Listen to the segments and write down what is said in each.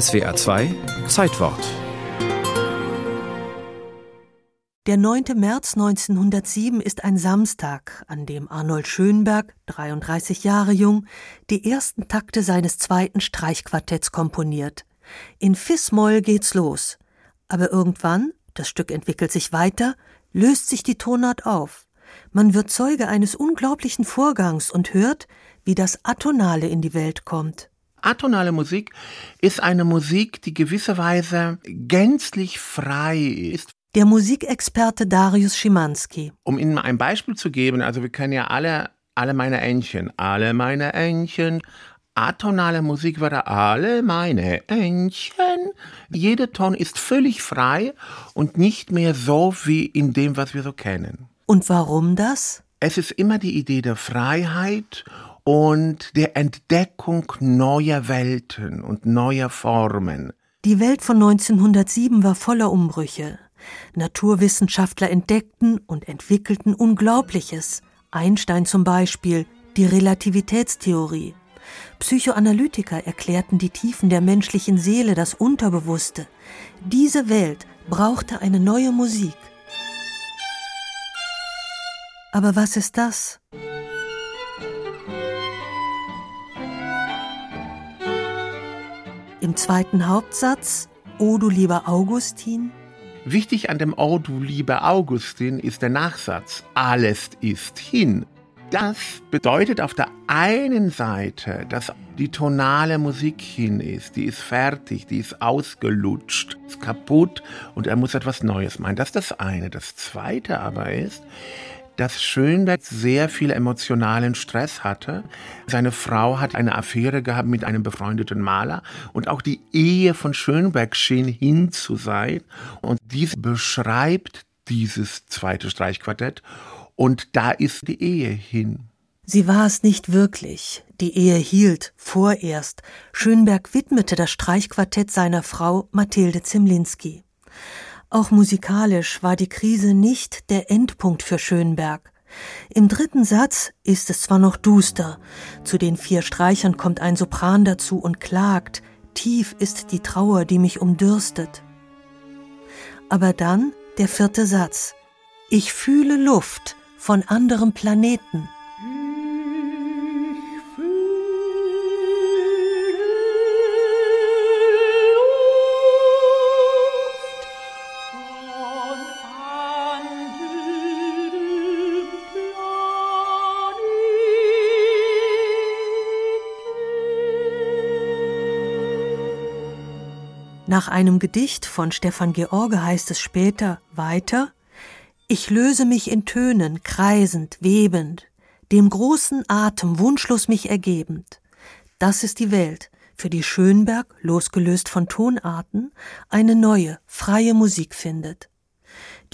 SWA 2 Zeitwort Der 9. März 1907 ist ein Samstag, an dem Arnold Schönberg, 33 Jahre jung, die ersten Takte seines zweiten Streichquartetts komponiert. In Fis-Moll geht's los. Aber irgendwann, das Stück entwickelt sich weiter, löst sich die Tonart auf. Man wird Zeuge eines unglaublichen Vorgangs und hört, wie das Atonale in die Welt kommt. Atonale Musik ist eine Musik, die gewisserweise gänzlich frei ist. Der Musikexperte Darius Schimanski. Um Ihnen ein Beispiel zu geben, also wir kennen ja alle, alle meine Entchen, alle meine Entchen. Atonale Musik wäre alle meine Entchen. Jeder Ton ist völlig frei und nicht mehr so wie in dem, was wir so kennen. Und warum das? Es ist immer die Idee der Freiheit und der Entdeckung neuer Welten und neuer Formen. Die Welt von 1907 war voller Umbrüche. Naturwissenschaftler entdeckten und entwickelten Unglaubliches. Einstein zum Beispiel, die Relativitätstheorie. Psychoanalytiker erklärten die Tiefen der menschlichen Seele, das Unterbewusste. Diese Welt brauchte eine neue Musik. Aber was ist das? Im zweiten Hauptsatz, O du lieber Augustin, Wichtig an dem Oh du lieber Augustin ist der Nachsatz Alles ist hin. Das bedeutet auf der einen Seite, dass die tonale Musik hin ist, die ist fertig, die ist ausgelutscht, ist kaputt und er muss etwas Neues meinen. Das ist das eine. Das zweite aber ist, dass Schönberg sehr viel emotionalen Stress hatte. Seine Frau hat eine Affäre gehabt mit einem befreundeten Maler und auch die Ehe von Schönberg schien hin zu sein. Und dies beschreibt dieses zweite Streichquartett und da ist die Ehe hin. Sie war es nicht wirklich. Die Ehe hielt, vorerst. Schönberg widmete das Streichquartett seiner Frau Mathilde Zimlinski. Auch musikalisch war die Krise nicht der Endpunkt für Schönberg. Im dritten Satz ist es zwar noch duster, zu den vier Streichern kommt ein Sopran dazu und klagt, tief ist die Trauer, die mich umdürstet. Aber dann der vierte Satz. Ich fühle Luft von anderem Planeten. Nach einem Gedicht von Stefan George heißt es später weiter Ich löse mich in Tönen, kreisend, webend, dem großen Atem wunschlos mich ergebend. Das ist die Welt, für die Schönberg, losgelöst von Tonarten, eine neue, freie Musik findet.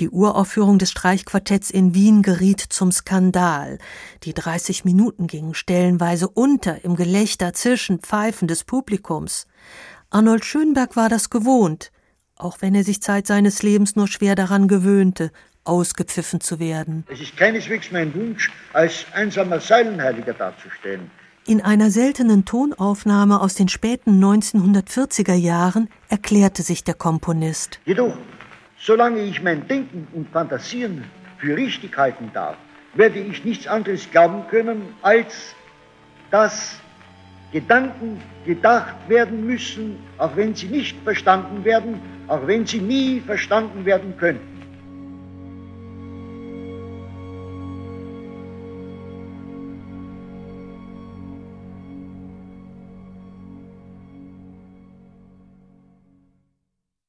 Die Uraufführung des Streichquartetts in Wien geriet zum Skandal. Die 30 Minuten gingen stellenweise unter im Gelächter, Zischen, Pfeifen des Publikums. Arnold Schönberg war das gewohnt, auch wenn er sich Zeit seines Lebens nur schwer daran gewöhnte, ausgepfiffen zu werden. Es ist keineswegs mein Wunsch, als einsamer Säulenheiliger dazustehen. In einer seltenen Tonaufnahme aus den späten 1940er Jahren erklärte sich der Komponist. Jedoch, solange ich mein Denken und Fantasieren für richtig halten darf, werde ich nichts anderes glauben können, als dass Gedanken gedacht werden müssen, auch wenn sie nicht verstanden werden, auch wenn sie nie verstanden werden könnten.